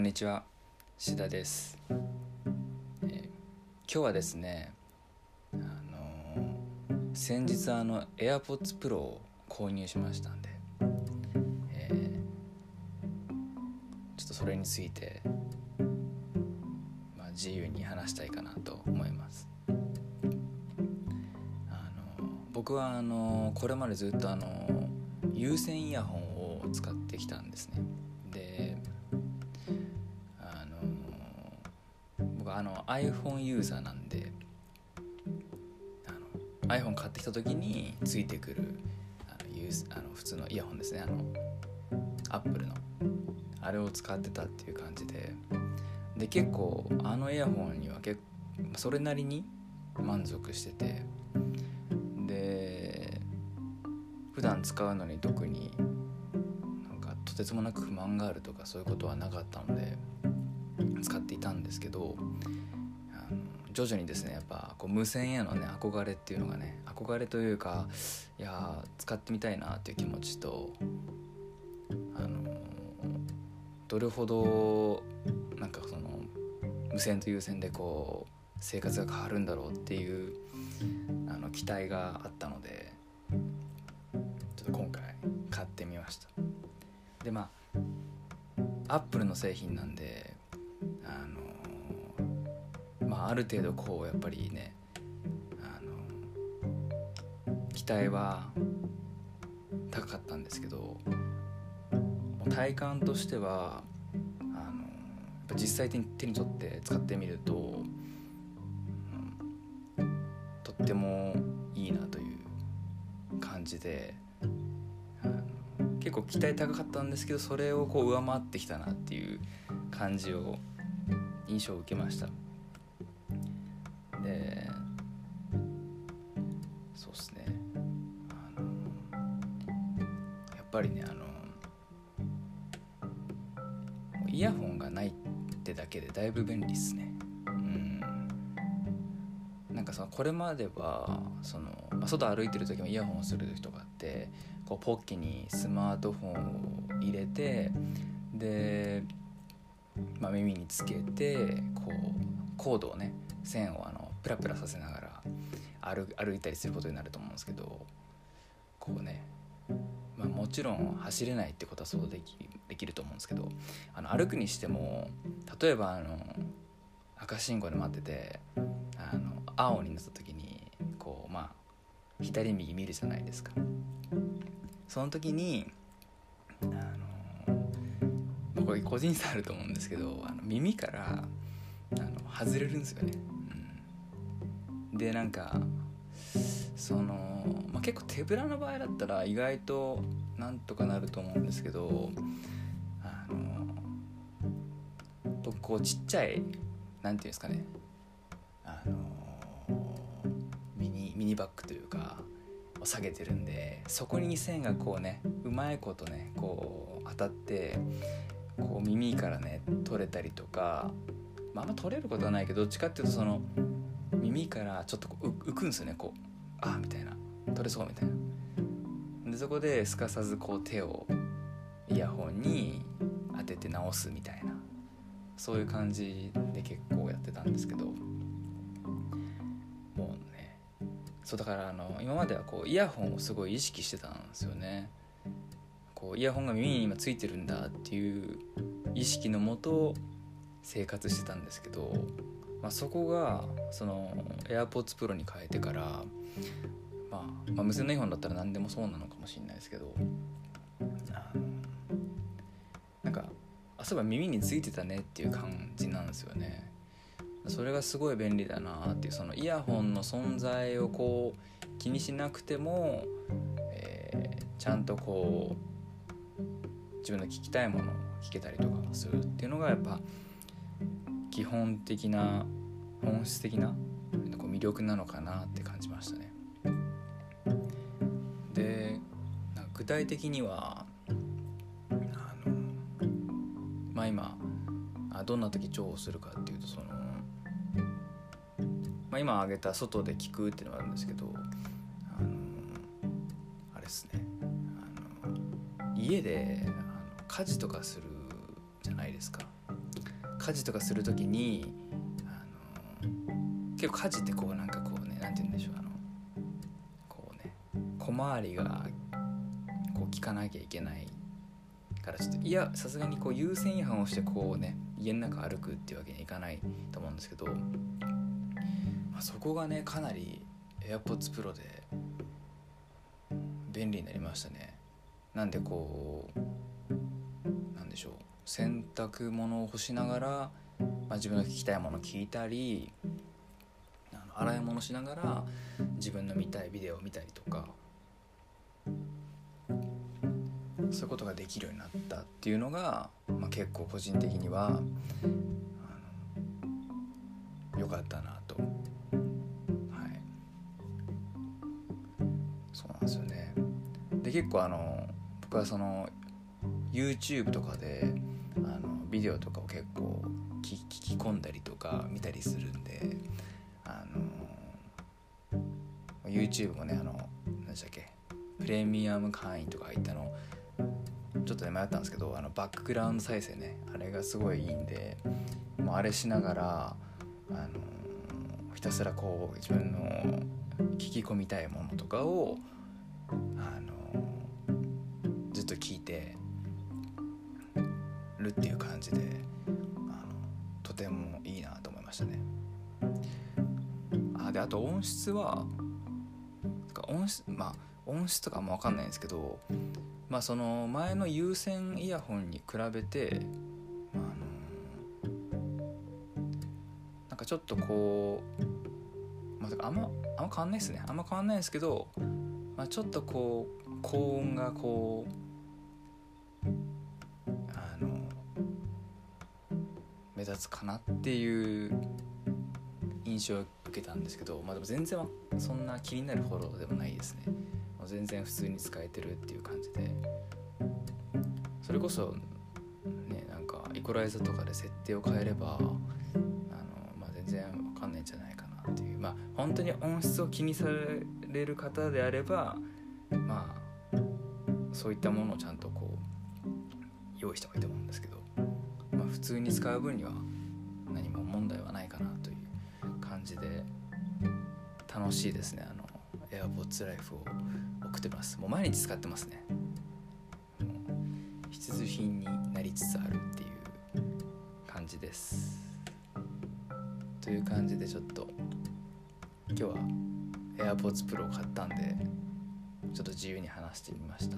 こんにちは志田です、えー今日はですねあのー先日あの AirPods Pro を購入しましたんで、えーちょっとそれについて、まあ、自由に話したいかなと思います。あの僕はあのこれまでずっとあの有線イヤホンを使ってきたんですね。であの iPhone ユーザーなんであの iPhone 買ってきた時についてくるあのユーあの普通のイヤホンですね。あの Apple の。あれを使ってたっていう感じで。で結構あのイヤホンには結それなりに満足してて。で普段使うのに特になんかとてつもなく不満があるとかそういうことはなかったので。使っていたんですけど徐々にですねやっぱこう無線へのね憧れっていうのがね憧れというかいや使ってみたいなっていう気持ちとあのどれほどなんかその無線と有線でこう生活が変わるんだろうっていうあの期待があったのでちょっと今回買ってみました。でまあアップルの製品なんである程度こうやっぱりねあの期待は高かったんですけど体感としてはあのやっぱ実際手に手に取って使ってみると、うんとってもいいなという感じで結構期待高かったんですけどそれをこう上回ってきたなっていう感じを印象を受けました。ぱりねあのイヤホンがないってだけでだいぶ便利っすね。うん。なんかそのこれまではその、外歩いてる時もイヤホンをする時とかってこうポッケにスマートフォンを入れてで、まあ、耳につけてこうコードをね線をあのプラプラさせながら歩歩いたりすることになると思うんですけどこうねまあ、もちろん走れないってことはそうできできると思うんですけどあの歩くにしても例えばあの赤信号で待っててあの青になった時にこうまあ左右見るじゃないですか。その時にあの、まあこれ個人差あると思うんですけどあの耳からあの外れるんですよね、うん、でなんかその、まあ、結構手ぶらの場合だったら意外となんとかなると思うんですけどあの僕こうちっちゃいなんていうんですかね。あのミニミニバッグというかを下げてるんでそこに線がこうねうまいことねこう当たってこう耳からね取れたりとか、まあ、あんま取れることはないけどどっちかっていうとその耳からちょっとこう浮くんですよねこう。あみたいな。取れそうみたいな。でそこですかさずこう手をイヤホンに当てて直すみたいな。そういう感じで結構やってたんですけど。もうね。そうだからあの今まではこうイヤホンをすごい意識してたんですよね。こうイヤホンが耳に今ついてるんだっていう意識のもと生活してたんですけど、まあ、そこがその AirPods Pro に変えてから、まあ、まあ無線のイヤホンだったら何でもそうなのかもしれないですけどなんかあそういえば耳についてたねっていう感じなんですよね。それがすごい便利だなっていうそのイヤホンの存在をこう気にしなくても、えーちゃんとこう自分の聞きたいものを聞けたりとかするっていうのがやっぱ基本的な本質的な魅力なのかなって感じましたね。で具体的にはあのまあ今あどんな時重宝するかっていうとその、まあ、今挙げた外で聞くっていうのがあるんですけどあのあれですね。あの家であの家事とかするじゃないですか。家事とかする時にあの結構家事ってこうなんかこうね何て言うんでしょうあのこうね小回りがこう聞かなきゃいけないからちょっといやさすがにこう優先違反をしてこうね家の中歩くっていうわけにはいかないと思うんですけど、まあ、そこがねかなり AirPods Pro で便利になりましたね。なんでこうなんでしょう。洗濯物を干しながら、まあ、自分の聞きたいものを聞いたりあの洗い物しながら自分の見たいビデオを見たりとかそういうことができるようになったっていうのが、まあ、結構個人的には良かったなと。はいそうなんですよね。で結構あの僕はその YouTube とかでビデオとかを結構聞き込んだりとか見たりするんであの YouTube もねあの何でしたっけ？プレミアム会員とか入ったのちょっとね迷ったんですけどあのバックグラウンド再生ねあれがすごいいいんでもうあれしながらあのひたすらこう自分の聞き込みたいものとかをあのずっと聞いてるっていう感じであのとてもいいなと思いましたね。あであと音質は音質まあ音質とかも分かんないんですけどまあその前の有線イヤホンに比べてあのなんかちょっとこう、まあ、あんまあんま変わんないですねあんま変わんないですけど、まあ、ちょっとこう高音がこう目立つかなっていう印象を受けたんですけど、まあ、でも全然そんな気になるほどでもないですね。もう。全然普通に使えてるっていう感じで。それこそねなんかイコライザーとかで設定を変えればあの、まあ、全然わかんないんじゃないかなっていう。まあ本当に音質を気にされる方であればまあそういったものをちゃんとこう用意した方がいいと思うんですけど、普通に使う分には何も問題はないかなという感じで楽しいですね。あの AirPods Life を送ってます。もう毎日使ってますね。必需品になりつつあるっていう感じです。という感じでちょっと今日は AirPods Pro を買ったんでちょっと自由に話してみました。